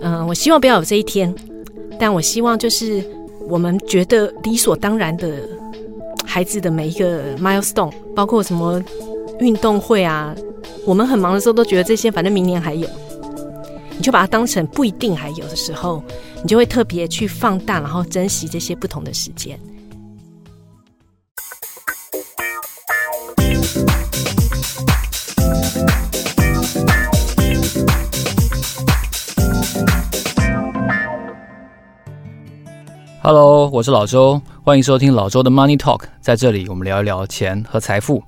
嗯、我希望不要有这一天，但我希望就是我们觉得理所当然的孩子的每一个 milestone，包括什么运动会啊，我们很忙的时候都觉得这些反正明年还有，你就把它当成不一定还有的时候，你就会特别去放大，然后珍惜这些不同的时间。Hello，我是老周，欢迎收听老周的 Money Talk。在这里，我们聊一聊钱和财富。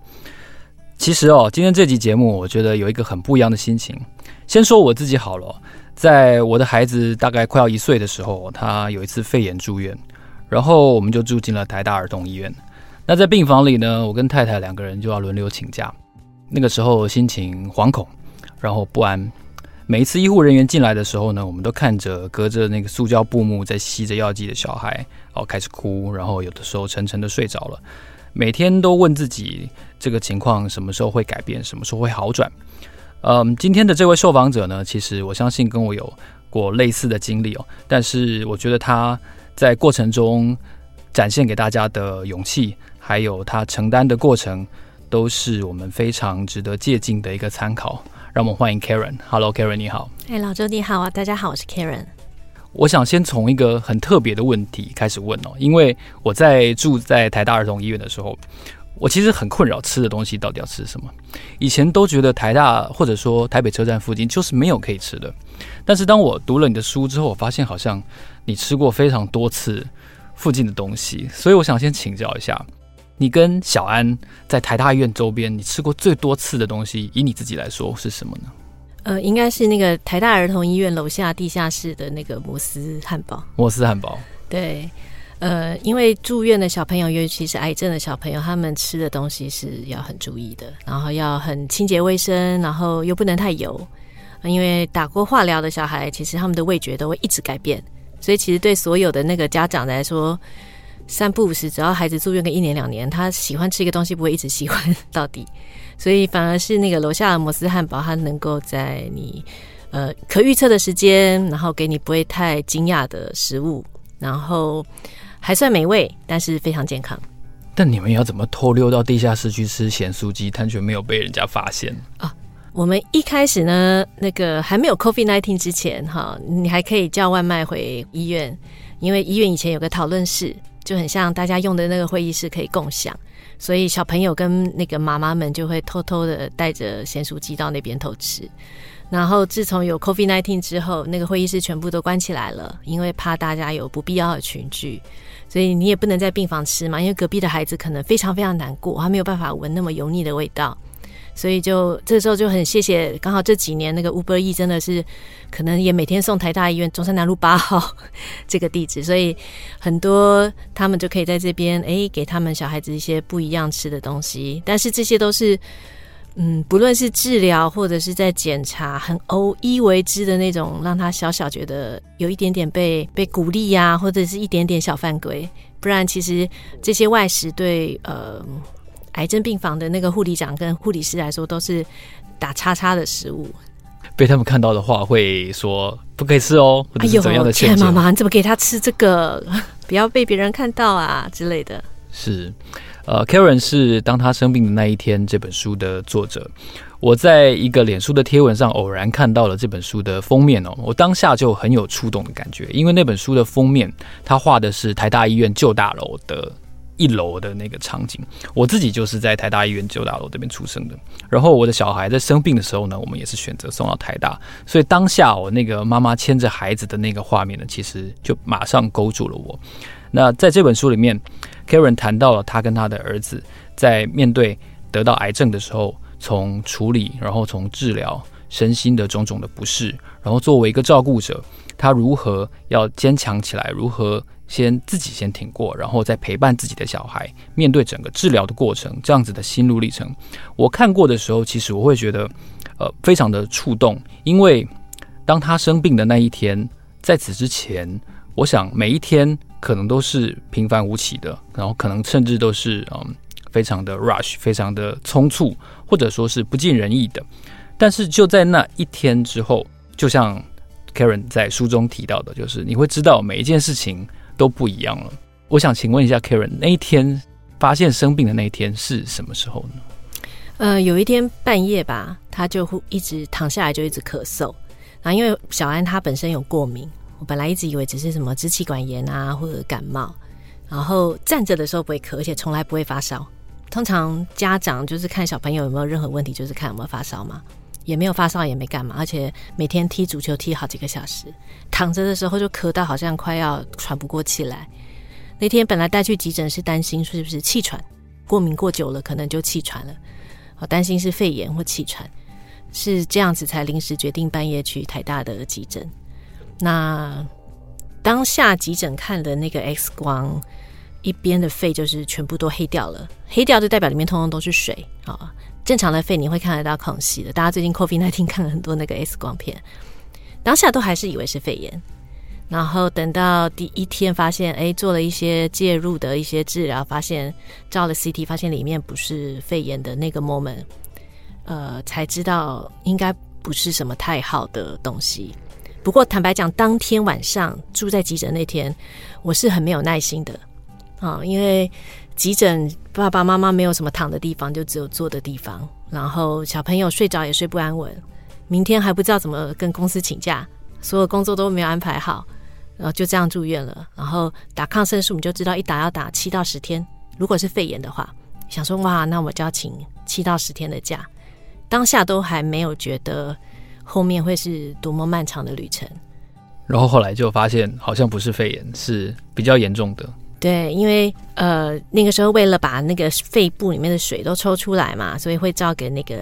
其实哦，今天这集节目，我觉得有一个很不一样的心情。先说我自己好了，在我的孩子大概快要一岁的时候，他有一次肺炎住院，然后我们就住进了台大儿童医院。那在病房里呢，我跟太太两个人就要轮流请假。那个时候心情惶恐，然后不安。每一次医护人员进来的时候呢，我们都看着隔着那个塑胶布幕在吸着药剂的小孩，哦，开始哭，然后有的时候沉沉的睡着了。每天都问自己，这个情况什么时候会改变，什么时候会好转？嗯，今天的这位受访者呢，其实我相信跟我有过类似的经历哦，但是我觉得他在过程中展现给大家的勇气，还有他承担的过程，都是我们非常值得借鉴的一个参考。让我们欢迎 Karen。Hello，Karen，你好。哎，老周你好啊，大家好，我是 Karen。我想先从一个很特别的问题开始问哦，因为我在住在台大儿童医院的时候，我其实很困扰吃的东西到底要吃什么。以前都觉得台大或者说台北车站附近就是没有可以吃的，但是当我读了你的书之后，我发现好像你吃过非常多次附近的东西，所以我想先请教一下。你跟小安在台大医院周边，你吃过最多次的东西，以你自己来说是什么呢？呃，应该是那个台大儿童医院楼下地下室的那个摩斯汉堡。摩斯汉堡。对，呃，因为住院的小朋友，尤其是癌症的小朋友，他们吃的东西是要很注意的，然后要很清洁卫生，然后又不能太油。因为打过化疗的小孩，其实他们的味觉都会一直改变，所以其实对所有的那个家长来说。三不五时，只要孩子住院个一年两年，他喜欢吃一个东西，不会一直喜欢 到底。所以反而是那个楼下的摩斯汉堡，它能够在你呃可预测的时间，然后给你不会太惊讶的食物，然后还算美味，但是非常健康。但你们要怎么偷溜到地下室去吃咸酥鸡，但却没有被人家发现啊？我们一开始呢，那个还没有 COVID-19 之前，哈，你还可以叫外卖回医院，因为医院以前有个讨论室。就很像大家用的那个会议室可以共享，所以小朋友跟那个妈妈们就会偷偷的带着咸酥鸡到那边偷吃。然后自从有 COVID-19 之后，那个会议室全部都关起来了，因为怕大家有不必要的群聚，所以你也不能在病房吃嘛，因为隔壁的孩子可能非常非常难过，他没有办法闻那么油腻的味道。所以就这时候就很谢谢，刚好这几年那个 Uber E 真的是可能也每天送台大医院中山南路八号 这个地址，所以很多他们就可以在这边哎给他们小孩子一些不一样吃的东西。但是这些都是嗯，不论是治疗或者是在检查，很偶一为之的那种，让他小小觉得有一点点被被鼓励呀、或者是一点点小犯规。不然其实这些外食对呃。癌症病房的那个护理长跟护理师来说，都是打叉叉的食物。被他们看到的话，会说不可以吃哦，或者是怎样的劝？妈妈，你怎么给他吃这个？不要被别人看到啊之类的。是，呃，Karen 是当他生病的那一天这本书的作者。我在一个脸书的贴文上偶然看到了这本书的封面哦，我当下就很有触动的感觉，因为那本书的封面，他画的是台大医院旧大楼的。一楼的那个场景，我自己就是在台大医院旧大楼这边出生的。然后我的小孩在生病的时候呢，我们也是选择送到台大。所以当下我那个妈妈牵着孩子的那个画面呢，其实就马上勾住了我。那在这本书里面，Karen 谈到了他跟他的儿子在面对得到癌症的时候，从处理，然后从治疗身心的种种的不适，然后作为一个照顾者，他如何要坚强起来，如何。先自己先挺过，然后再陪伴自己的小孩，面对整个治疗的过程，这样子的心路历程，我看过的时候，其实我会觉得，呃，非常的触动。因为当他生病的那一天，在此之前，我想每一天可能都是平凡无奇的，然后可能甚至都是嗯，非常的 rush，非常的匆促，或者说是不尽人意的。但是就在那一天之后，就像 Karen 在书中提到的，就是你会知道每一件事情都不一样了。我想请问一下 Karen，那一天发现生病的那一天是什么时候呢？呃，有一天半夜吧，他就会一直躺下来，就一直咳嗽。然后因为小安他本身有过敏，我本来一直以为只是什么支气管炎啊，或者感冒。然后站着的时候不会咳，而且从来不会发烧。通常家长就是看小朋友有没有任何问题，就是看有没有发烧嘛，也没有发烧，也没干嘛，而且每天踢足球踢好几个小时，躺着的时候就咳到好像快要喘不过气来。那天本来带去急诊是担心是不是气喘，过敏过久了可能就气喘了，我担心是肺炎或气喘，是这样子才临时决定半夜去台大的急诊。那当下急诊看的那个 X 光。一边的肺就是全部都黑掉了，黑掉就代表里面通通都是水啊。正常的肺你会看得到空隙的。大家最近 COVID-19 看了很多那个 X 光片，当下都还是以为是肺炎。然后等到第一天发现，哎，做了一些介入的一些治疗，发现照了 CT，发现里面不是肺炎的那个 moment，呃，才知道应该不是什么太好的东西。不过坦白讲，当天晚上住在急诊那天，我是很没有耐心的。啊，因为急诊爸爸妈妈没有什么躺的地方，就只有坐的地方。然后小朋友睡着也睡不安稳，明天还不知道怎么跟公司请假，所有工作都没有安排好，然后就这样住院了。然后打抗生素，你就知道一打要打七到十天。如果是肺炎的话，想说哇，那我就要请七到十天的假。当下都还没有觉得后面会是多么漫长的旅程。然后后来就发现好像不是肺炎，是比较严重的。对，因为呃那个时候为了把那个肺部里面的水都抽出来嘛，所以会照给那个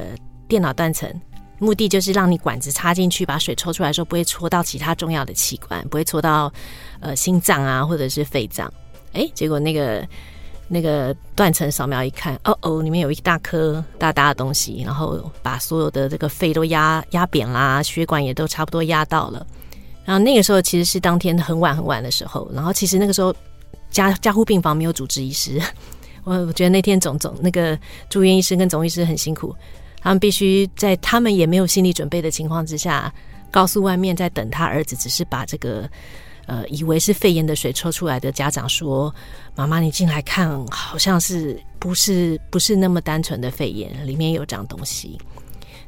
电脑断层，目的就是让你管子插进去，把水抽出来的时候不会戳到其他重要的器官，不会戳到呃心脏啊或者是肺脏。哎，结果那个那个断层扫描一看，哦哦，里面有一大颗大大的东西，然后把所有的这个肺都压压扁啦，血管也都差不多压到了。然后那个时候其实是当天很晚很晚的时候，然后其实那个时候。加加护病房没有主治医师，我 我觉得那天总总那个住院医师跟总医师很辛苦，他们必须在他们也没有心理准备的情况之下，告诉外面在等他儿子，只是把这个呃以为是肺炎的水抽出来的家长说：“妈妈，你进来看，好像是不是不是那么单纯的肺炎，里面有长东西。”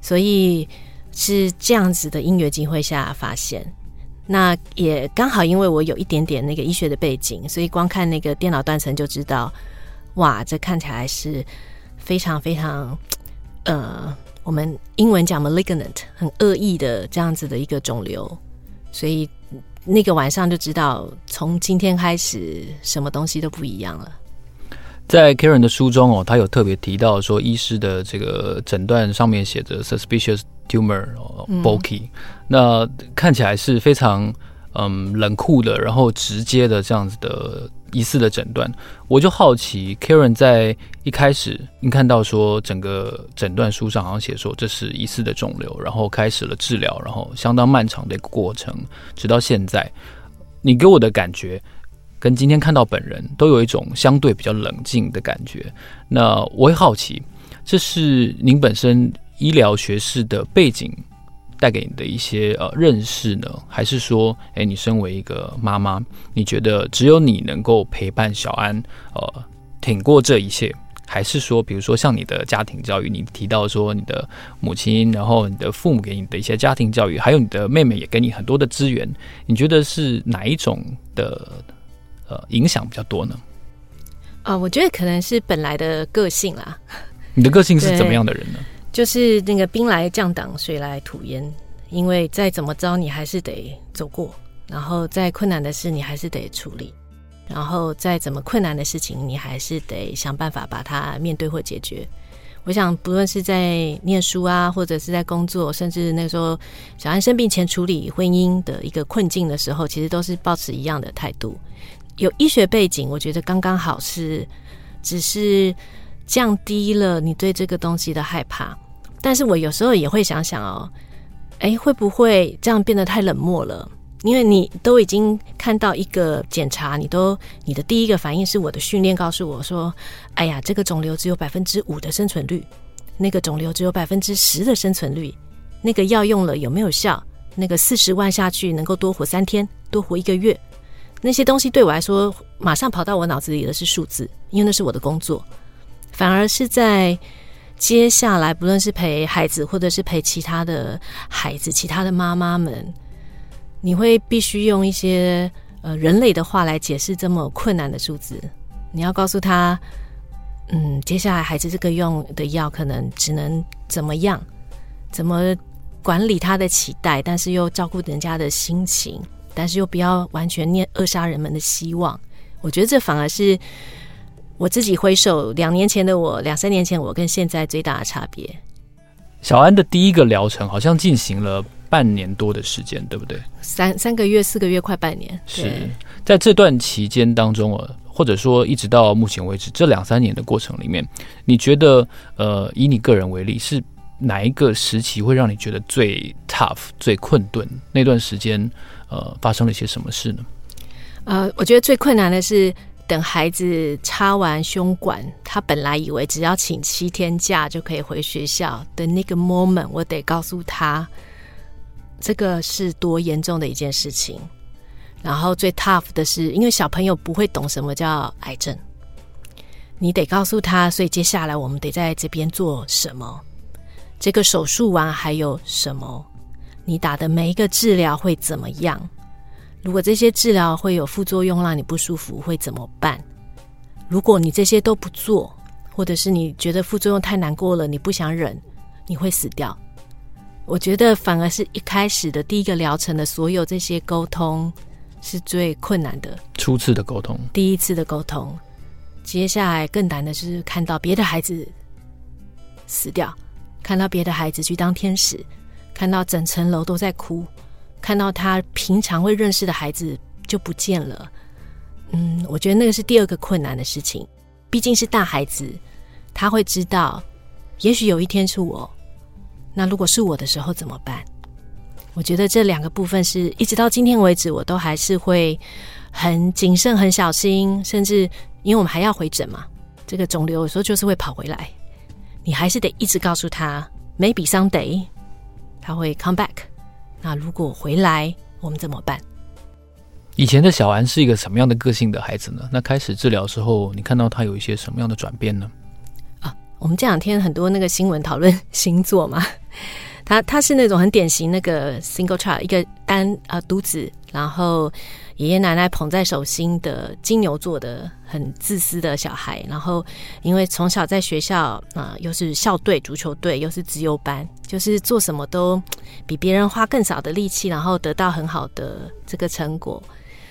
所以是这样子的音乐机会下发现。那也刚好，因为我有一点点那个医学的背景，所以光看那个电脑断层就知道，哇，这看起来是非常非常，呃，我们英文讲 malignant，很恶意的这样子的一个肿瘤，所以那个晚上就知道，从今天开始什么东西都不一样了。在 Karen 的书中哦，他有特别提到说，医师的这个诊断上面写着 suspicious tumor 哦，bulky，那看起来是非常嗯冷酷的，然后直接的这样子的疑似的诊断。我就好奇，Karen 在一开始你看到说整个诊断书上好像写说这是疑似的肿瘤，然后开始了治疗，然后相当漫长的一个过程，直到现在，你给我的感觉。跟今天看到本人都有一种相对比较冷静的感觉。那我会好奇，这是您本身医疗学士的背景带给你的一些呃认识呢，还是说，诶，你身为一个妈妈，你觉得只有你能够陪伴小安呃挺过这一切，还是说，比如说像你的家庭教育，你提到说你的母亲，然后你的父母给你的一些家庭教育，还有你的妹妹也给你很多的资源，你觉得是哪一种的？呃，影响比较多呢？啊、呃，我觉得可能是本来的个性啦。你的个性是怎么样的人呢？就是那个兵来将挡，水来土掩。因为再怎么着，你还是得走过；然后再困难的事，你还是得处理；然后再怎么困难的事情，你还是得想办法把它面对或解决。我想，不论是在念书啊，或者是在工作，甚至那时候小安生病前处理婚姻的一个困境的时候，其实都是抱持一样的态度。有医学背景，我觉得刚刚好是，只是降低了你对这个东西的害怕。但是我有时候也会想想哦，哎，会不会这样变得太冷漠了？因为你都已经看到一个检查，你都你的第一个反应是我的训练告诉我说，哎呀，这个肿瘤只有百分之五的生存率，那个肿瘤只有百分之十的生存率，那个药用了有没有效？那个四十万下去能够多活三天，多活一个月，那些东西对我来说，马上跑到我脑子里的是数字，因为那是我的工作。反而是在接下来，不论是陪孩子，或者是陪其他的孩子、其他的妈妈们，你会必须用一些呃人类的话来解释这么困难的数字。你要告诉他，嗯，接下来孩子这个用的药可能只能怎么样，怎么管理他的期待，但是又照顾人家的心情，但是又不要完全念扼杀人们的希望。我觉得这反而是。我自己回首两年前的我，两三年前我跟现在最大的差别。小安的第一个疗程好像进行了半年多的时间，对不对？三三个月、四个月，快半年。是在这段期间当中啊，或者说一直到目前为止这两三年的过程里面，你觉得呃，以你个人为例，是哪一个时期会让你觉得最 tough、最困顿？那段时间呃，发生了些什么事呢？呃，我觉得最困难的是。等孩子插完胸管，他本来以为只要请七天假就可以回学校的那个 moment，我得告诉他，这个是多严重的一件事情。然后最 tough 的是，因为小朋友不会懂什么叫癌症，你得告诉他，所以接下来我们得在这边做什么？这个手术完还有什么？你打的每一个治疗会怎么样？如果这些治疗会有副作用，让你不舒服，会怎么办？如果你这些都不做，或者是你觉得副作用太难过了，你不想忍，你会死掉。我觉得反而是一开始的第一个疗程的所有这些沟通是最困难的。初次的沟通，第一次的沟通，接下来更难的是看到别的孩子死掉，看到别的孩子去当天使，看到整层楼都在哭。看到他平常会认识的孩子就不见了，嗯，我觉得那个是第二个困难的事情。毕竟是大孩子，他会知道，也许有一天是我，那如果是我的时候怎么办？我觉得这两个部分是一直到今天为止，我都还是会很谨慎、很小心，甚至因为我们还要回诊嘛，这个肿瘤有时候就是会跑回来，你还是得一直告诉他，maybe someday，他会 come back。那如果回来，我们怎么办？以前的小安是一个什么样的个性的孩子呢？那开始治疗之后，你看到他有一些什么样的转变呢？啊，我们这两天很多那个新闻讨论星座嘛，他他是那种很典型那个 single child，一个单啊独子，然后。爷爷奶奶捧在手心的金牛座的很自私的小孩，然后因为从小在学校啊、又是校队足球队，又是自由班，就是做什么都比别人花更少的力气，然后得到很好的这个成果。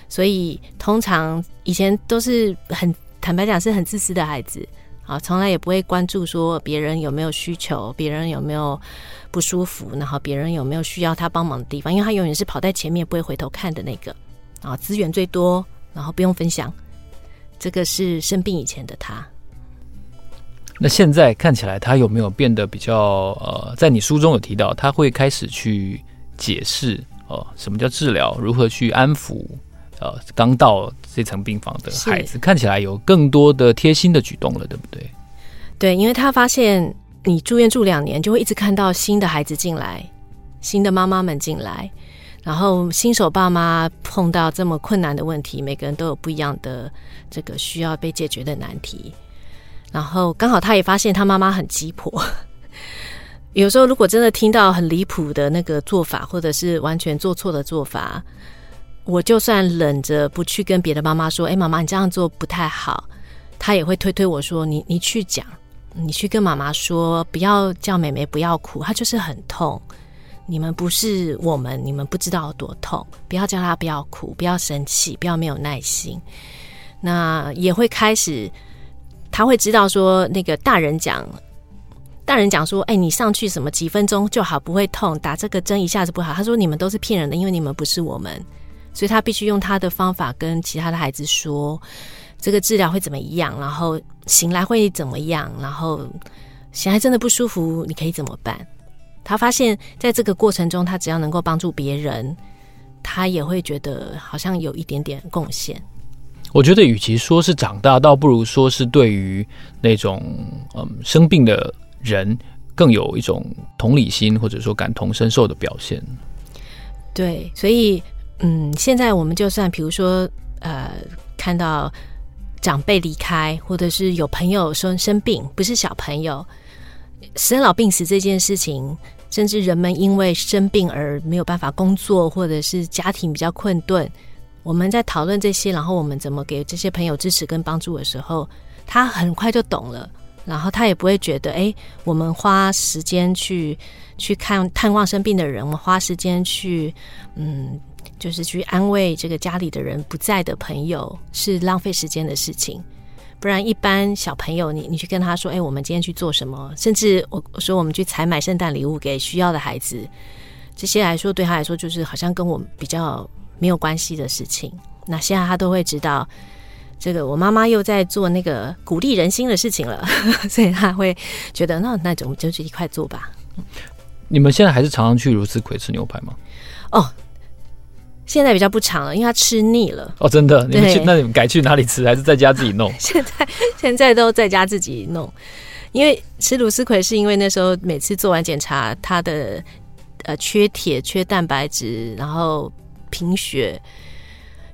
所以通常以前都是很坦白讲是很自私的孩子啊，从来也不会关注说别人有没有需求，别人有没有不舒服，然后别人有没有需要他帮忙的地方，因为他永远是跑在前面，不会回头看的那个。啊，资源最多，然后不用分享，这个是生病以前的他。那现在看起来，他有没有变得比较呃，在你书中有提到，他会开始去解释哦、呃，什么叫治疗，如何去安抚呃刚到这层病房的孩子，看起来有更多的贴心的举动了，对不对？对，因为他发现你住院住两年，就会一直看到新的孩子进来，新的妈妈们进来。然后新手爸妈碰到这么困难的问题，每个人都有不一样的这个需要被解决的难题。然后刚好他也发现他妈妈很鸡婆，有时候如果真的听到很离谱的那个做法，或者是完全做错的做法，我就算忍着不去跟别的妈妈说：“哎，妈妈，你这样做不太好。”他也会推推我说：“你你去讲，你去跟妈妈说，不要叫妹妹不要哭，她就是很痛。”你们不是我们，你们不知道多痛。不要叫他不要哭，不要生气，不要没有耐心。那也会开始，他会知道说，那个大人讲，大人讲说，哎，你上去什么几分钟就好，不会痛，打这个针一下子不好。他说你们都是骗人的，因为你们不是我们，所以他必须用他的方法跟其他的孩子说，这个治疗会怎么样，然后醒来会怎么样，然后醒来真的不舒服，你可以怎么办？他发现，在这个过程中，他只要能够帮助别人，他也会觉得好像有一点点贡献。我觉得，与其说是长大，倒不如说是对于那种嗯生病的人，更有一种同理心，或者说感同身受的表现。对，所以嗯，现在我们就算比如说呃，看到长辈离开，或者是有朋友说生病，不是小朋友生老病死这件事情，甚至人们因为生病而没有办法工作，或者是家庭比较困顿，我们在讨论这些，然后我们怎么给这些朋友支持跟帮助的时候，他很快就懂了。然后他也不会觉得，哎，我们花时间去去看探望生病的人，我们花时间去，嗯，就是去安慰这个家里的人不在的朋友，是浪费时间的事情。不然，一般小朋友，你你去跟他说，哎，我们今天去做什么？甚至我我说我们去采买圣诞礼物给需要的孩子，这些来说对他来说，就是好像跟我比较没有关系的事情。那现在他都会知道。这个我妈妈又在做那个鼓励人心的事情了，所以他会觉得那那我们就去一块做吧。你们现在还是常常去如此鬼吃牛排吗？哦，现在比较不常了，因为他吃腻了。哦，真的？你们去那你们改去哪里吃？还是在家自己弄？现在现在都在家自己弄，因为吃茹丝葵是因为那时候每次做完检查，他的呃缺铁、缺蛋白质，然后贫血。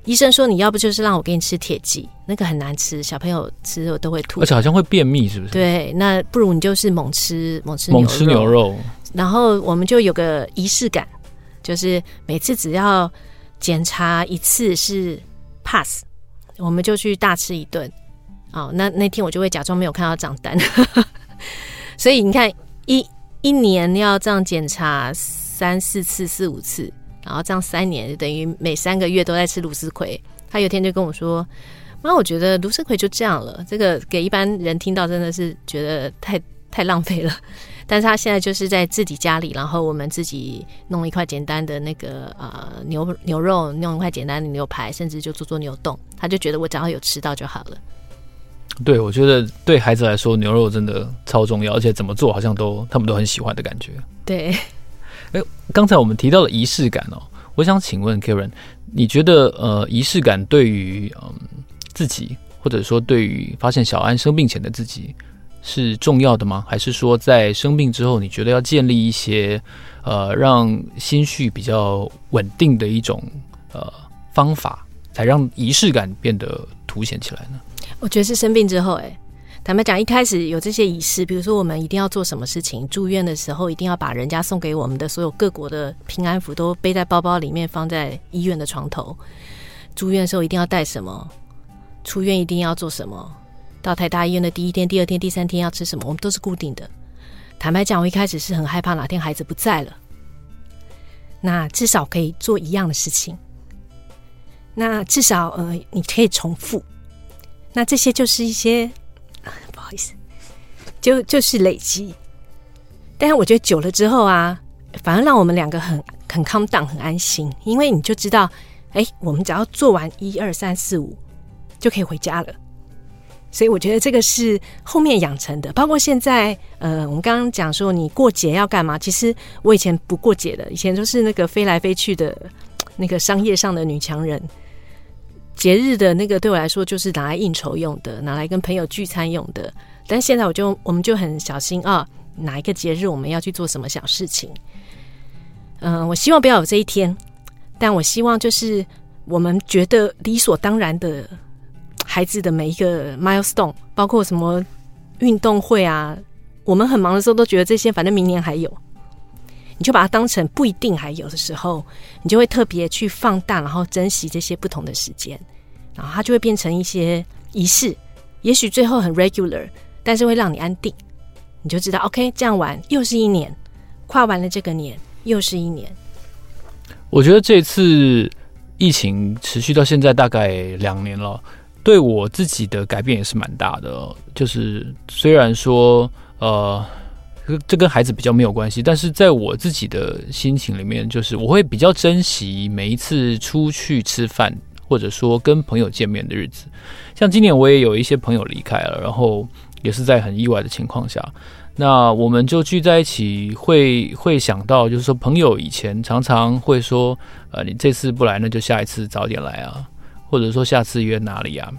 医生说：“你要不就是让我给你吃铁剂，那个很难吃，小朋友吃了都会吐，而且好像会便秘，是不是？”对，那不如你就是猛吃猛吃猛吃牛肉，然后我们就有个仪式感，就是每次只要检查一次是 pass，我们就去大吃一顿。哦，那那天我就会假装没有看到账单，所以你看一一年要这样检查三四次、四五次。然后这样三年，等于每三个月都在吃卢丝葵。他有天就跟我说：“妈，我觉得卢丝葵就这样了，这个给一般人听到真的是觉得太太浪费了。”但是他现在就是在自己家里，然后我们自己弄一块简单的那个呃牛牛肉，弄一块简单的牛排，甚至就做做牛冻，他就觉得我只要有吃到就好了。对，我觉得对孩子来说，牛肉真的超重要，而且怎么做好像都他们都很喜欢的感觉。对。哎，刚才我们提到了仪式感哦，我想请问 Karen，你觉得呃仪式感对于嗯自己，或者说对于发现小安生病前的自己是重要的吗？还是说在生病之后，你觉得要建立一些呃让心绪比较稳定的一种呃方法，才让仪式感变得凸显起来呢？我觉得是生病之后，哎。坦白讲，一开始有这些仪式，比如说我们一定要做什么事情，住院的时候一定要把人家送给我们的所有各国的平安符都背在包包里面，放在医院的床头。住院的时候一定要带什么，出院一定要做什么，到台大医院的第一天、第二天、第三天要吃什么，我们都是固定的。坦白讲，我一开始是很害怕哪天孩子不在了，那至少可以做一样的事情，那至少呃你可以重复，那这些就是一些不好。意思就就是累积，但是我觉得久了之后啊，反而让我们两个很很 calm down，很安心，因为你就知道，哎，我们只要做完一二三四五就可以回家了。所以我觉得这个是后面养成的。包括现在，呃，我们刚刚讲说你过节要干嘛？其实我以前不过节的，以前都是那个飞来飞去的那个商业上的女强人。节日的那个对我来说就是拿来应酬用的，拿来跟朋友聚餐用的。但现在我就我们就很小心啊，哪一个节日我们要去做什么小事情？嗯、我希望不要有这一天，但我希望就是我们觉得理所当然的孩子的每一个 milestone，包括什么运动会啊，我们很忙的时候都觉得这些反正明年还有。你就把它当成不一定还有的时候，你就会特别去放大，然后珍惜这些不同的时间，然后它就会变成一些仪式。也许最后很 regular，但是会让你安定。你就知道，OK，这样玩又是一年，跨完了这个年又是一年。我觉得这次疫情持续到现在大概两年了，对我自己的改变也是蛮大的。就是虽然说，呃。这跟孩子比较没有关系，但是在我自己的心情里面，就是我会比较珍惜每一次出去吃饭，或者说跟朋友见面的日子。像今年我也有一些朋友离开了，然后也是在很意外的情况下，那我们就聚在一起会，会想到，就是说朋友以前常常会说，呃，你这次不来，那就下一次早点来啊，或者说下次约哪里啊？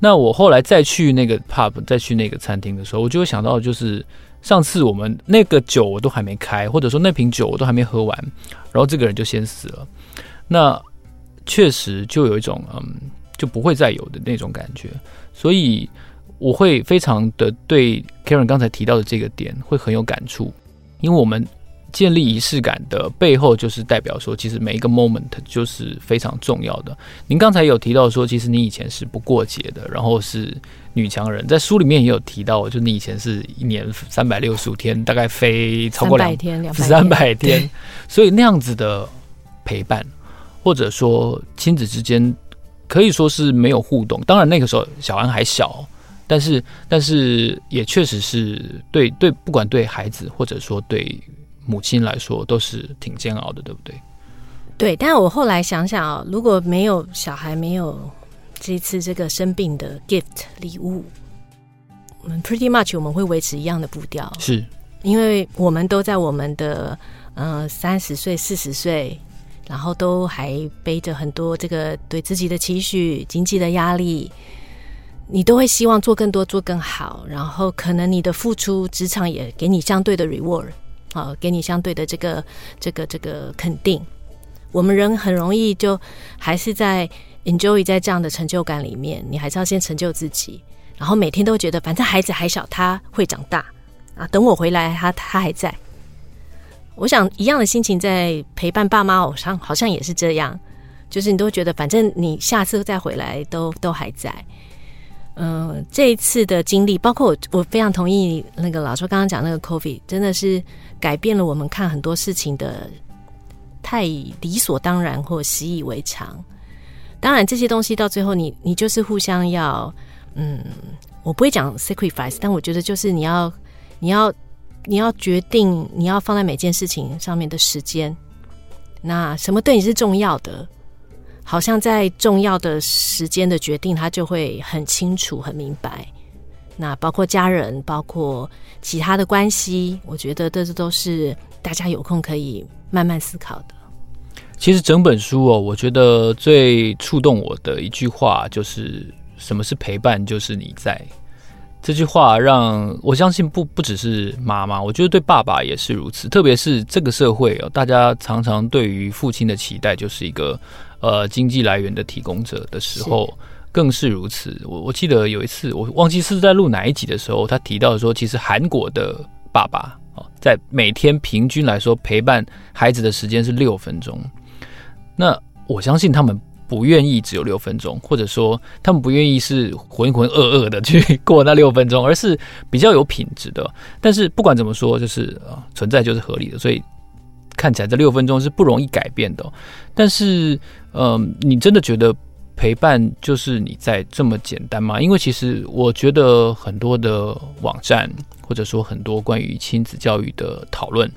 那我后来再去那个 pub，再去那个餐厅的时候，我就会想到就是。上次我们那个酒我都还没开，或者说那瓶酒我都还没喝完，然后这个人就先死了。那确实就有一种嗯，就不会再有的那种感觉。所以我会非常的对 Karen 刚才提到的这个点会很有感触，因为我们。建立仪式感的背后，就是代表说，其实每一个 moment 就是非常重要的。您刚才有提到说，其实你以前是不过节的，然后是女强人，在书里面也有提到，就你以前是一年三百六十五天，大概飞超过两天，三百天，所以那样子的陪伴，或者说亲子之间可以说是没有互动。当然那个时候小安还小，但是但是也确实是对对，不管对孩子或者说对。母亲来说都是挺煎熬的，对不对？对，但我后来想想啊，如果没有小孩，没有这次这个生病的 gift 礼物，我们 pretty much 我们会维持一样的步调，是因为我们都在我们的呃三十岁、四十岁，然后都还背着很多这个对自己的期许、经济的压力，你都会希望做更多、做更好，然后可能你的付出，职场也给你相对的 reward。好，给你相对的这个、这个、这个肯定。我们人很容易就还是在 enjoy 在这样的成就感里面，你还是要先成就自己，然后每天都觉得反正孩子还小，他会长大啊，等我回来，他他还在。我想一样的心情在陪伴爸妈，偶像好像也是这样，就是你都觉得反正你下次再回来都都还在。嗯、呃，这一次的经历，包括我，我非常同意那个老师刚刚讲那个 COVID，真的是改变了我们看很多事情的太理所当然或习以为常。当然，这些东西到最后你，你就是互相要，嗯，我不会讲 sacrifice，但我觉得就是你要，你要，你要决定你要放在每件事情上面的时间，那什么对你是重要的？好像在重要的时间的决定，他就会很清楚、很明白。那包括家人，包括其他的关系，我觉得这都是大家有空可以慢慢思考的。其实整本书哦，我觉得最触动我的一句话就是：“什么是陪伴？就是你在。”这句话让我相信不不只是妈妈，我觉得对爸爸也是如此。特别是这个社会哦，大家常常对于父亲的期待就是一个。呃，经济来源的提供者的时候，更是如此。我我记得有一次，我忘记是在录哪一集的时候，他提到说，其实韩国的爸爸哦，在每天平均来说陪伴孩子的时间是六分钟。那我相信他们不愿意只有六分钟，或者说他们不愿意是浑浑噩噩的去过那六分钟，而是比较有品质的。但是不管怎么说，就是啊，存在就是合理的，所以。看起来这六分钟是不容易改变的，但是，嗯、你真的觉得陪伴就是你在这么简单吗？因为其实我觉得很多的网站或者说很多关于亲子教育的讨论，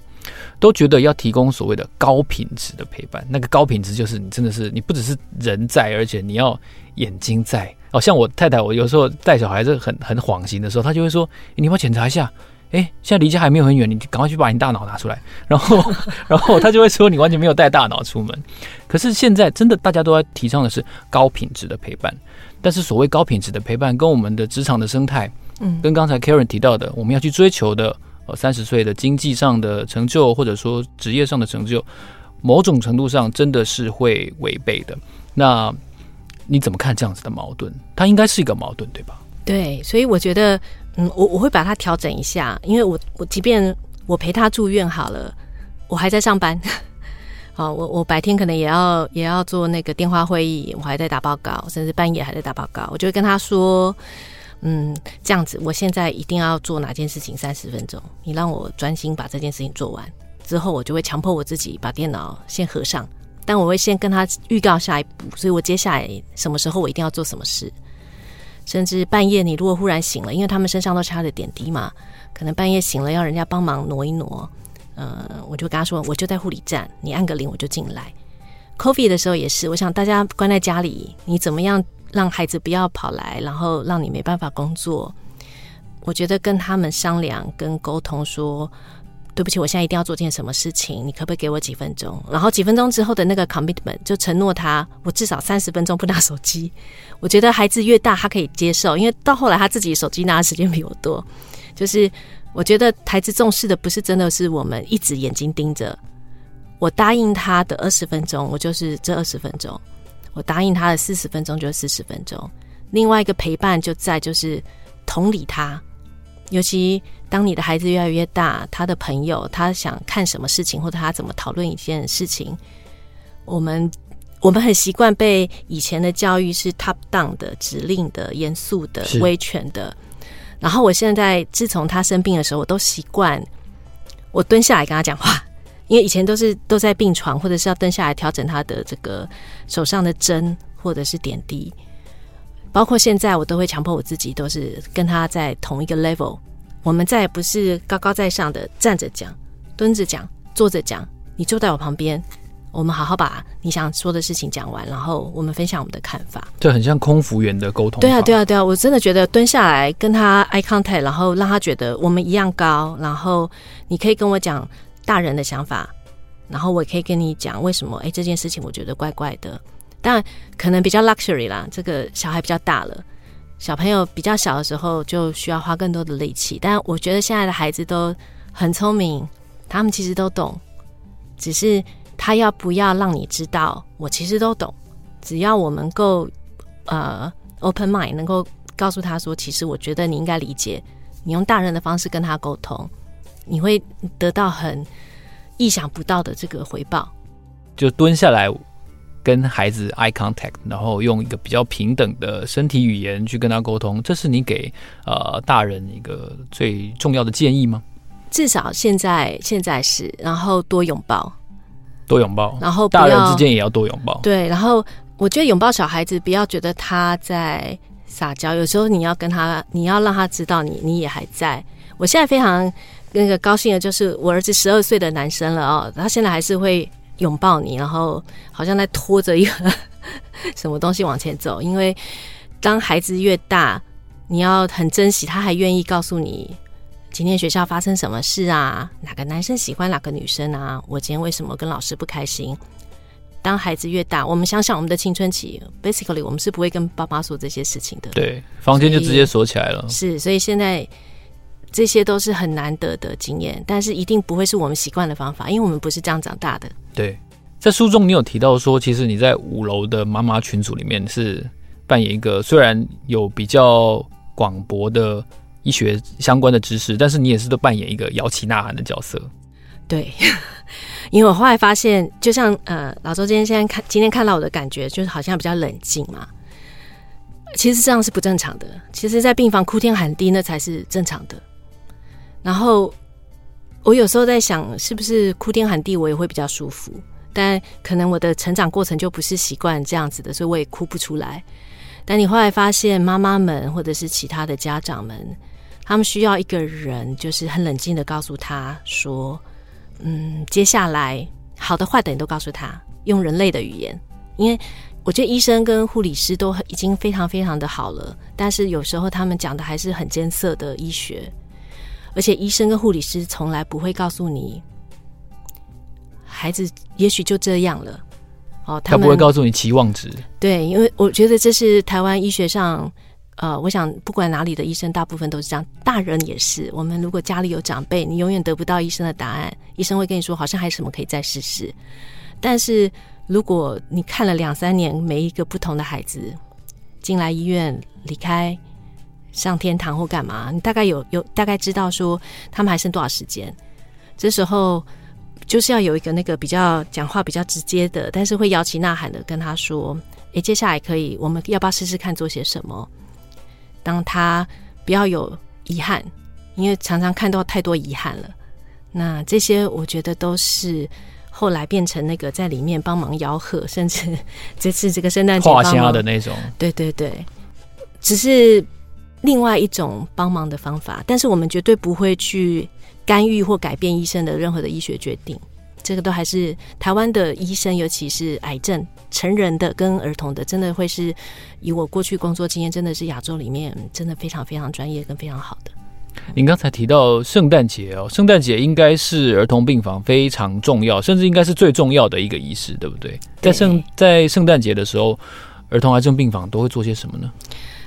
都觉得要提供所谓的高品质的陪伴。那个高品质就是你真的是你不只是人在，而且你要眼睛在。哦，像我太太，我有时候带小孩子很很恍神的时候，她就会说：“你要不要检查一下？”哎，现在离家还没有很远，你赶快去把你大脑拿出来。然后，然后他就会说你完全没有带大脑出门。可是现在真的大家都在提倡的是高品质的陪伴，但是所谓高品质的陪伴，跟我们的职场的生态，嗯，跟刚才 Karen 提到的，我们要去追求的，呃，三十岁的经济上的成就，或者说职业上的成就，某种程度上真的是会违背的。那你怎么看这样子的矛盾？它应该是一个矛盾，对吧？对，所以我觉得。嗯，我我会把它调整一下，因为我我即便我陪他住院好了，我还在上班。好，我我白天可能也要也要做那个电话会议，我还在打报告，甚至半夜还在打报告。我就会跟他说，嗯，这样子，我现在一定要做哪件事情三十分钟，你让我专心把这件事情做完之后，我就会强迫我自己把电脑先合上，但我会先跟他预告下一步，所以我接下来什么时候我一定要做什么事。甚至半夜，你如果忽然醒了，因为他们身上都插着点滴嘛，可能半夜醒了要人家帮忙挪一挪，呃，我就跟他说，我就在护理站，你按个铃我就进来。COVID 的时候也是，我想大家关在家里，你怎么样让孩子不要跑来，然后让你没办法工作？我觉得跟他们商量跟沟通说。对不起，我现在一定要做件什么事情，你可不可以给我几分钟？然后几分钟之后的那个 commitment 就承诺他，我至少三十分钟不拿手机。我觉得孩子越大，他可以接受，因为到后来他自己手机拿的时间比我多。就是我觉得孩子重视的不是真的是我们一直眼睛盯着。我答应他的二十分钟，我就是这二十分钟；我答应他的四十分钟，就是四十分钟。另外一个陪伴就在就是同理他，尤其当你的孩子越来越大，他的朋友他想看什么事情，或者他怎么讨论一件事情，我们我们很习惯被以前的教育是 top down 的指令的、严肃的、威权的。然后我现在自从他生病的时候，我都习惯我蹲下来跟他讲话，因为以前都是都在病床，或者是要蹲下来调整他的这个手上的针或者是点滴。包括现在，我都会强迫我自己，都是跟他在同一个 level。我们再也不是高高在上的站着讲、蹲着讲、坐着讲，你坐在我旁边。我们好好把你想说的事情讲完，然后我们分享我们的看法。这很像空服员的沟通。对啊，对啊，对啊！我真的觉得蹲下来跟他 eye contact，然后让他觉得我们一样高，然后你可以跟我讲大人的想法，然后我也可以跟你讲为什么哎这件事情我觉得怪怪的。但可能比较 luxury 啦，这个小孩比较大了，小朋友比较小的时候就需要花更多的力气。但我觉得现在的孩子都很聪明，他们其实都懂，只是。他要不要让你知道？我其实都懂，只要我们够呃 open mind，能够告诉他说，其实我觉得你应该理解。你用大人的方式跟他沟通，你会得到很意想不到的这个回报。就蹲下来跟孩子 eye contact，然后用一个比较平等的身体语言去跟他沟通，这是你给呃大人一个最重要的建议吗？至少现在现在是，然后多拥抱。多拥抱，然后大人之间也要多拥抱。对，然后我觉得拥抱小孩子，不要觉得他在撒娇，有时候你要跟他，你要让他知道你你也还在。我现在非常那个高兴的就是，我儿子十二岁的男生了哦，他现在还是会拥抱你，然后好像在拖着一个 什么东西往前走。因为当孩子越大，你要很珍惜，他还愿意告诉你。今天学校发生什么事啊？哪个男生喜欢哪个女生啊？我今天为什么跟老师不开心？当孩子越大，我们想想我们的青春期，basically 我们是不会跟爸妈说这些事情的。对，房间就直接锁起来了。是，所以现在这些都是很难得的经验，但是一定不会是我们习惯的方法，因为我们不是这样长大的。对，在书中你有提到说，其实你在五楼的妈妈群组里面是扮演一个虽然有比较广博的。医学相关的知识，但是你也是都扮演一个摇旗呐喊的角色。对，因为我后来发现，就像呃，老周今天现在看今天看到我的感觉，就是好像比较冷静嘛。其实这样是不正常的。其实，在病房哭天喊地，那才是正常的。然后我有时候在想，是不是哭天喊地，我也会比较舒服？但可能我的成长过程就不是习惯这样子的，所以我也哭不出来。但你后来发现，妈妈们或者是其他的家长们。他们需要一个人，就是很冷静的告诉他说：“嗯，接下来好的坏的你都告诉他，用人类的语言。因为我觉得医生跟护理师都已经非常非常的好了，但是有时候他们讲的还是很艰涩的医学，而且医生跟护理师从来不会告诉你，孩子也许就这样了。哦，他，他不会告诉你期望值。对，因为我觉得这是台湾医学上。”呃，我想不管哪里的医生，大部分都是这样。大人也是。我们如果家里有长辈，你永远得不到医生的答案。医生会跟你说，好像还有什么可以再试试。但是如果你看了两三年，每一个不同的孩子进来医院、离开、上天堂或干嘛，你大概有有大概知道说他们还剩多少时间。这时候就是要有一个那个比较讲话比较直接的，但是会摇旗呐喊的跟他说：“诶，接下来可以，我们要不要试试看做些什么？”当他不要有遗憾，因为常常看到太多遗憾了。那这些我觉得都是后来变成那个在里面帮忙吆喝，甚至 这次这个圣诞节画虾的那种。对对对，只是另外一种帮忙的方法。但是我们绝对不会去干预或改变医生的任何的医学决定。这个都还是台湾的医生，尤其是癌症成人的跟儿童的，真的会是以我过去工作经验，真的是亚洲里面真的非常非常专业跟非常好的。您刚才提到圣诞节哦，圣诞节应该是儿童病房非常重要，甚至应该是最重要的一个仪式，对不对？对。在圣在圣诞节的时候，儿童癌症病房都会做些什么呢？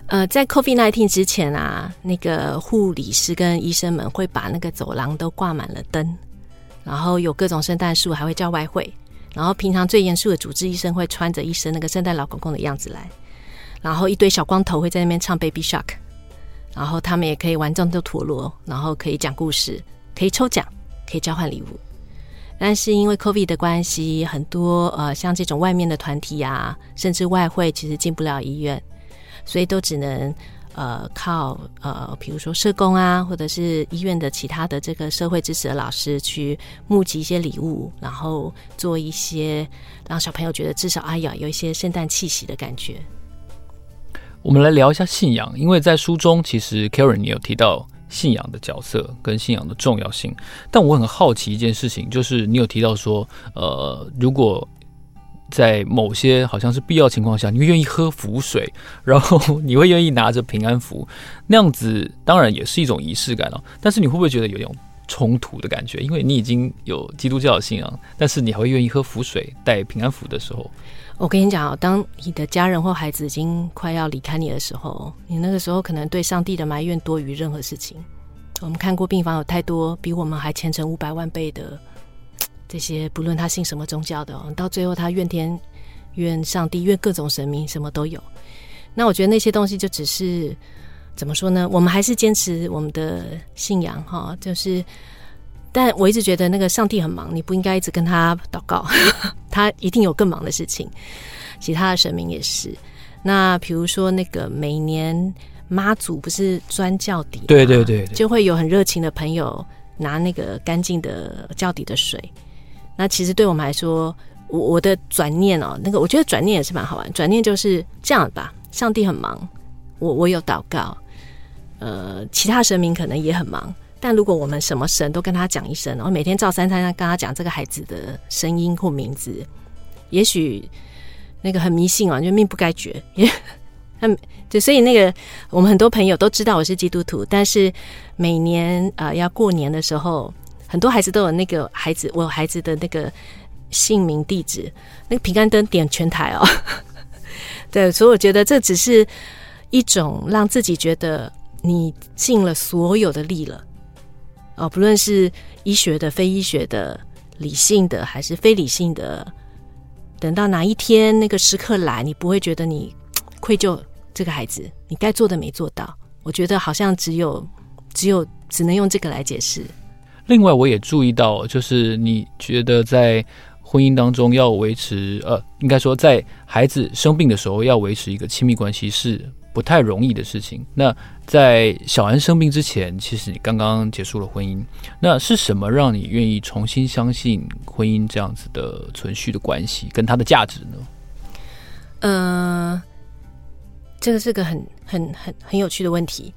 呃，在 COVID-19 之前啊，那个护理师跟医生们会把那个走廊都挂满了灯，然后有各种圣诞树，还会叫外汇。然后平常最严肃的主治医生会穿着一身那个圣诞老公公的样子来，然后一堆小光头会在那边唱 Baby Shark，然后他们也可以玩战斗陀螺，然后可以讲故事，可以抽奖，可以交换礼物。但是因为 COVID 的关系，很多呃像这种外面的团体啊，甚至外汇其实进不了医院，所以都只能。呃，靠呃，比如说社工啊，或者是医院的其他的这个社会支持的老师去募集一些礼物，然后做一些让小朋友觉得至少哎呀有一些圣诞气息的感觉。我们来聊一下信仰，因为在书中其实 Karen 你有提到信仰的角色跟信仰的重要性，但我很好奇一件事情，就是你有提到说，呃，如果在某些好像是必要情况下，你会愿意喝符水，然后你会愿意拿着平安符，那样子当然也是一种仪式感哦。但是你会不会觉得有一种冲突的感觉？因为你已经有基督教的信仰，但是你还会愿意喝符水、带平安符的时候，我跟你讲哦，当你的家人或孩子已经快要离开你的时候，你那个时候可能对上帝的埋怨多于任何事情。我们看过病房有太多比我们还虔诚五百万倍的。这些不论他信什么宗教的，到最后他怨天、怨上帝、怨各种神明，什么都有。那我觉得那些东西就只是怎么说呢？我们还是坚持我们的信仰哈，就是。但我一直觉得那个上帝很忙，你不应该一直跟他祷告，他一定有更忙的事情。其他的神明也是。那比如说那个每年妈祖不是钻轿底，对对对，就会有很热情的朋友拿那个干净的轿底的水。那其实对我们来说，我我的转念哦，那个我觉得转念也是蛮好玩。转念就是这样吧，上帝很忙，我我有祷告，呃，其他神明可能也很忙。但如果我们什么神都跟他讲一声，然后每天照三餐跟他讲这个孩子的声音或名字，也许那个很迷信啊，就命不该绝。也，嗯，就所以那个我们很多朋友都知道我是基督徒，但是每年、呃、要过年的时候。很多孩子都有那个孩子，我孩子的那个姓名地址，那个平安灯点全台哦。对，所以我觉得这只是一种让自己觉得你尽了所有的力了哦，不论是医学的、非医学的、理性的还是非理性的，等到哪一天那个时刻来，你不会觉得你愧疚这个孩子，你该做的没做到。我觉得好像只有只有只能用这个来解释。另外，我也注意到，就是你觉得在婚姻当中要维持，呃，应该说在孩子生病的时候要维持一个亲密关系是不太容易的事情。那在小安生病之前，其实你刚刚结束了婚姻，那是什么让你愿意重新相信婚姻这样子的存续的关系跟它的价值呢？呃，这个是个很很很很有趣的问题。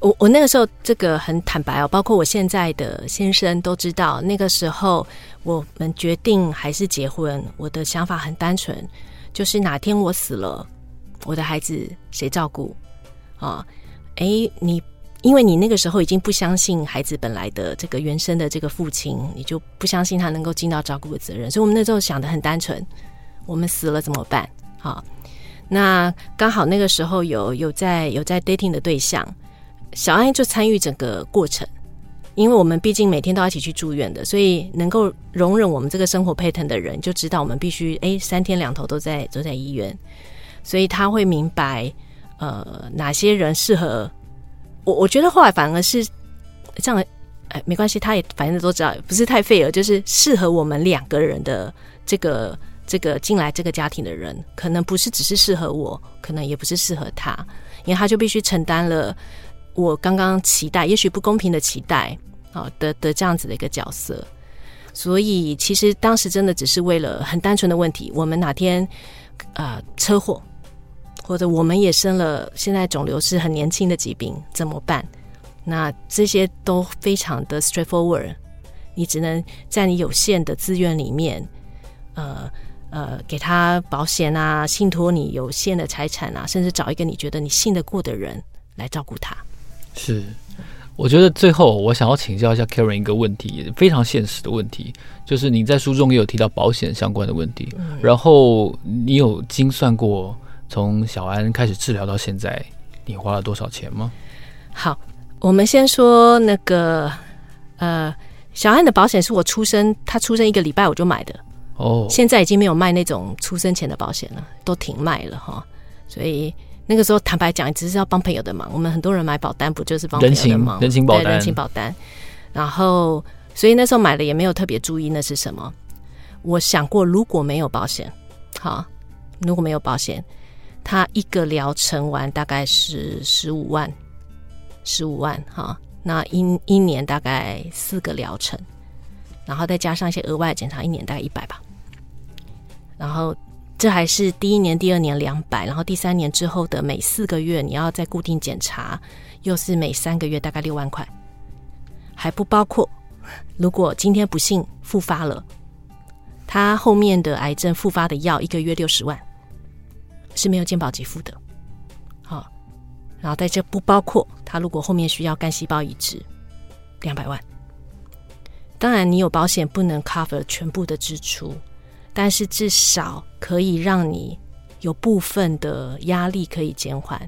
我我那个时候这个很坦白哦，包括我现在的先生都知道，那个时候我们决定还是结婚。我的想法很单纯，就是哪天我死了，我的孩子谁照顾？啊，哎，你因为你那个时候已经不相信孩子本来的这个原生的这个父亲，你就不相信他能够尽到照顾的责任。所以我们那时候想的很单纯，我们死了怎么办？好，那刚好那个时候有有在有在 dating 的对象。小安就参与整个过程，因为我们毕竟每天都要一起去住院的，所以能够容忍我们这个生活陪疼的人，就知道我们必须哎三天两头都在都在医院，所以他会明白呃哪些人适合我。我觉得后来反而是这样，哎没关系，他也反正都知道，不是太费了，就是适合我们两个人的这个这个进来这个家庭的人，可能不是只是适合我，可能也不是适合他，因为他就必须承担了。我刚刚期待，也许不公平的期待，啊的的这样子的一个角色，所以其实当时真的只是为了很单纯的问题，我们哪天啊、呃、车祸，或者我们也生了，现在肿瘤是很年轻的疾病，怎么办？那这些都非常的 straightforward，你只能在你有限的资源里面，呃呃，给他保险啊，信托你有限的财产啊，甚至找一个你觉得你信得过的人来照顾他。是，我觉得最后我想要请教一下 Karen 一个问题，非常现实的问题，就是你在书中也有提到保险相关的问题，然后你有精算过从小安开始治疗到现在，你花了多少钱吗？好，我们先说那个呃，小安的保险是我出生，他出生一个礼拜我就买的哦，现在已经没有卖那种出生前的保险了，都停卖了哈。所以那个时候坦白讲，只是要帮朋友的忙。我们很多人买保单，不就是帮朋友的忙？人情保单，人情保单。然后，所以那时候买了也没有特别注意那是什么。我想过，如果没有保险，好，如果没有保险，他一个疗程完大概是十五万，十五万哈。那一一年大概四个疗程，然后再加上一些额外检查，一年大概一百吧。然后这还是第一年、第二年两百，然后第三年之后的每四个月你要再固定检查，又是每三个月大概六万块，还不包括如果今天不幸复发了。他后面的癌症复发的药一个月六十万，是没有健保给付的。好，然后在这不包括他如果后面需要干细胞移植，两百万。当然，你有保险不能 cover 全部的支出，但是至少可以让你有部分的压力可以减缓，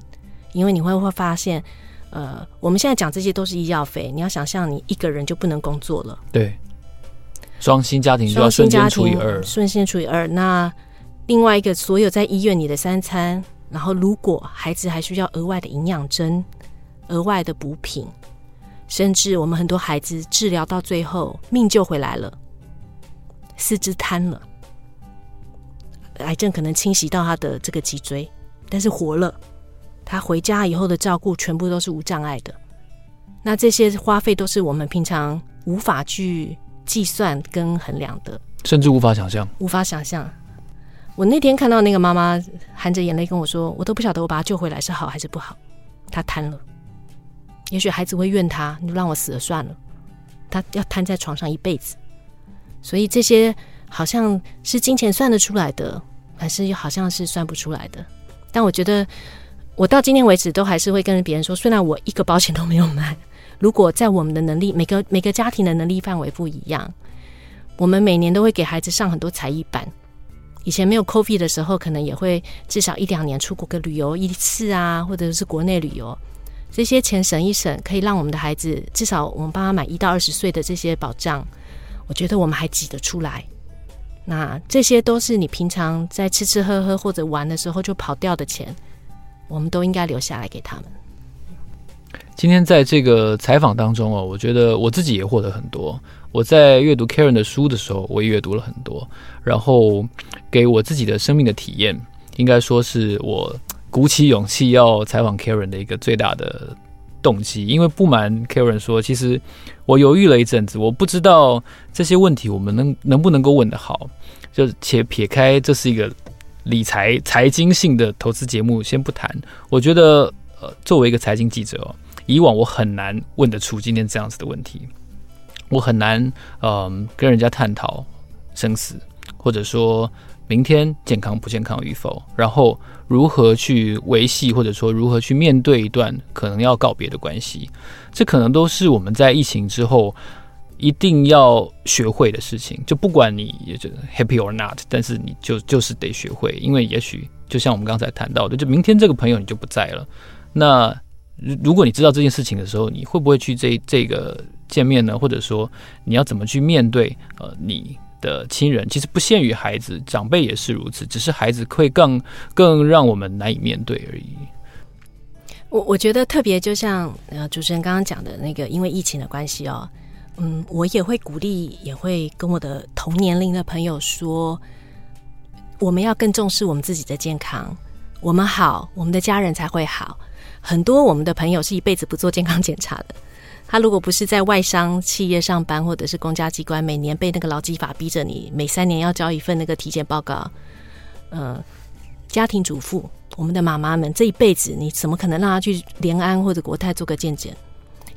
因为你会会发现，呃，我们现在讲这些都是医药费，你要想象你一个人就不能工作了，对。双薪家庭就要瞬间除以二，瞬间除以二。那另外一个，所有在医院里的三餐，然后如果孩子还需要额外的营养针、额外的补品，甚至我们很多孩子治疗到最后命救回来了，四肢瘫了，癌症可能侵袭到他的这个脊椎，但是活了，他回家以后的照顾全部都是无障碍的。那这些花费都是我们平常无法去。计算跟衡量的，甚至无法想象，无法想象。我那天看到那个妈妈含着眼泪跟我说：“我都不晓得我把他救回来是好还是不好。”他瘫了，也许孩子会怨他，你就让我死了算了。他要瘫在床上一辈子，所以这些好像是金钱算得出来的，还是又好像是算不出来的。但我觉得，我到今天为止都还是会跟别人说，虽然我一个保险都没有买。如果在我们的能力，每个每个家庭的能力范围不一样，我们每年都会给孩子上很多才艺班。以前没有 COVID 的时候，可能也会至少一两年出国个旅游一次啊，或者是国内旅游，这些钱省一省，可以让我们的孩子至少我们帮他买一到二十岁的这些保障。我觉得我们还挤得出来。那这些都是你平常在吃吃喝喝或者玩的时候就跑掉的钱，我们都应该留下来给他们。今天在这个采访当中哦，我觉得我自己也获得很多。我在阅读 Karen 的书的时候，我也阅读了很多，然后给我自己的生命的体验，应该说是我鼓起勇气要采访 Karen 的一个最大的动机。因为不瞒 Karen 说，其实我犹豫了一阵子，我不知道这些问题我们能能不能够问得好。就且撇开这是一个理财财经性的投资节目，先不谈。我觉得呃，作为一个财经记者。以往我很难问得出今天这样子的问题，我很难嗯、跟人家探讨生死，或者说明天健康不健康与否，然后如何去维系，或者说如何去面对一段可能要告别的关系，这可能都是我们在疫情之后一定要学会的事情。就不管你也就 happy or not，但是你就就是得学会，因为也许就像我们刚才谈到的，就明天这个朋友你就不在了，那。如果你知道这件事情的时候，你会不会去这这个见面呢？或者说你要怎么去面对呃你的亲人？其实不限于孩子，长辈也是如此，只是孩子会更更让我们难以面对而已。我我觉得特别就像呃主持人刚刚讲的那个，因为疫情的关系哦，嗯，我也会鼓励，也会跟我的同年龄的朋友说，我们要更重视我们自己的健康，我们好，我们的家人才会好。很多我们的朋友是一辈子不做健康检查的。他如果不是在外商企业上班，或者是公家机关，每年被那个劳基法逼着你每三年要交一份那个体检报告。呃，家庭主妇，我们的妈妈们这一辈子，你怎么可能让她去联安或者国泰做个健检？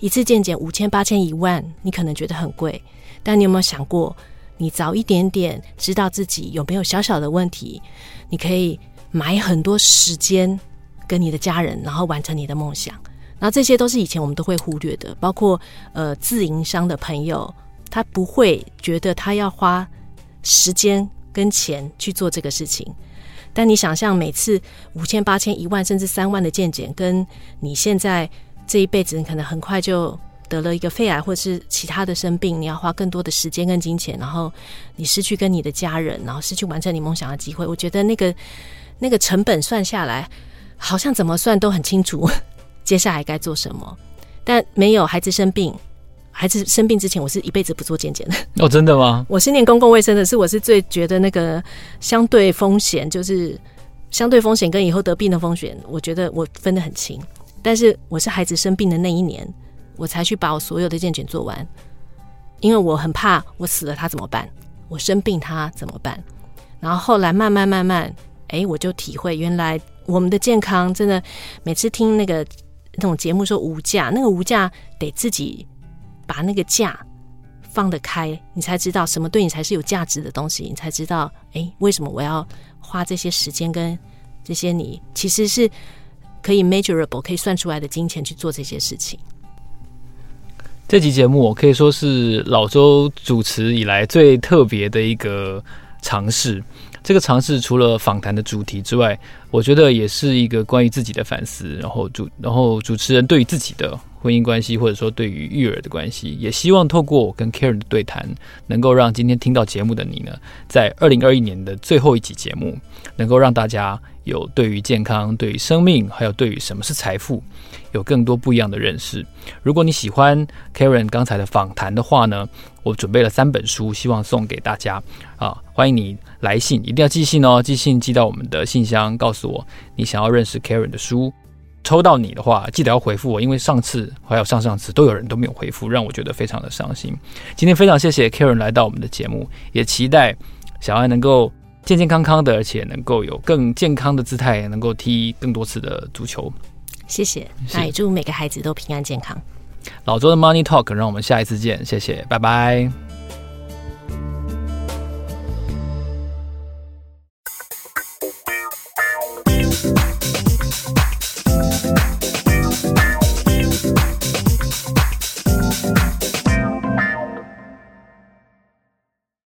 一次健检五千、八千、一万，你可能觉得很贵，但你有没有想过，你早一点点知道自己有没有小小的问题，你可以买很多时间。跟你的家人，然后完成你的梦想，然后这些都是以前我们都会忽略的。包括呃自营商的朋友，他不会觉得他要花时间跟钱去做这个事情，但你想象每次五千、八千、一万，甚至三万的健检，跟你现在这一辈子，你可能很快就得了一个肺癌，或者是其他的生病，你要花更多的时间跟金钱，然后你失去跟你的家人，然后失去完成你梦想的机会。我觉得那个那个成本算下来，好像怎么算都很清楚，接下来该做什么。但没有孩子生病，孩子生病之前，我是一辈子不做健检的。哦，真的吗？我是念公共卫生的，是我是最觉得那个相对风险，就是相对风险跟以后得病的风险，我觉得我分得很清。但是我是孩子生病的那一年，我才去把我所有的健检做完，因为我很怕我死了他怎么办？我生病他怎么办？然后后来慢慢慢慢，哎，我就体会原来我们的健康真的，每次听那个。那种节目说无价，那个无价得自己把那个价放得开，你才知道什么对你才是有价值的东西，你才知道，哎，为什么我要花这些时间跟这些你其实是可以 measurable 可以算出来的金钱去做这些事情。这集节目我可以说是老周主持以来最特别的一个尝试。这个尝试除了访谈的主题之外，我觉得也是一个关于自己的反思。然后主，然后主持人对于自己的婚姻关系，或者说对于育儿的关系，也希望透过我跟 Karen 的对谈，能够让今天听到节目的你呢，在二零二一年的最后一集节目，能够让大家有对于健康、对于生命，还有对于什么是财富，有更多不一样的认识。如果你喜欢 Karen 刚才的访谈的话呢，我准备了三本书，希望送给大家啊！欢迎你来信，一定要寄信哦，寄信寄到我们的信箱，告诉我你想要认识 Karen 的书。抽到你的话，记得要回复我，因为上次还有上上次都有人都没有回复，让我觉得非常的伤心。今天非常谢谢 Karen 来到我们的节目，也期待小爱能够健健康康的，而且能够有更健康的姿态，能够踢更多次的足球。谢谢，那也祝每个孩子都平安健康。老周的 Money Talk，让我们下一次见，谢谢，拜拜。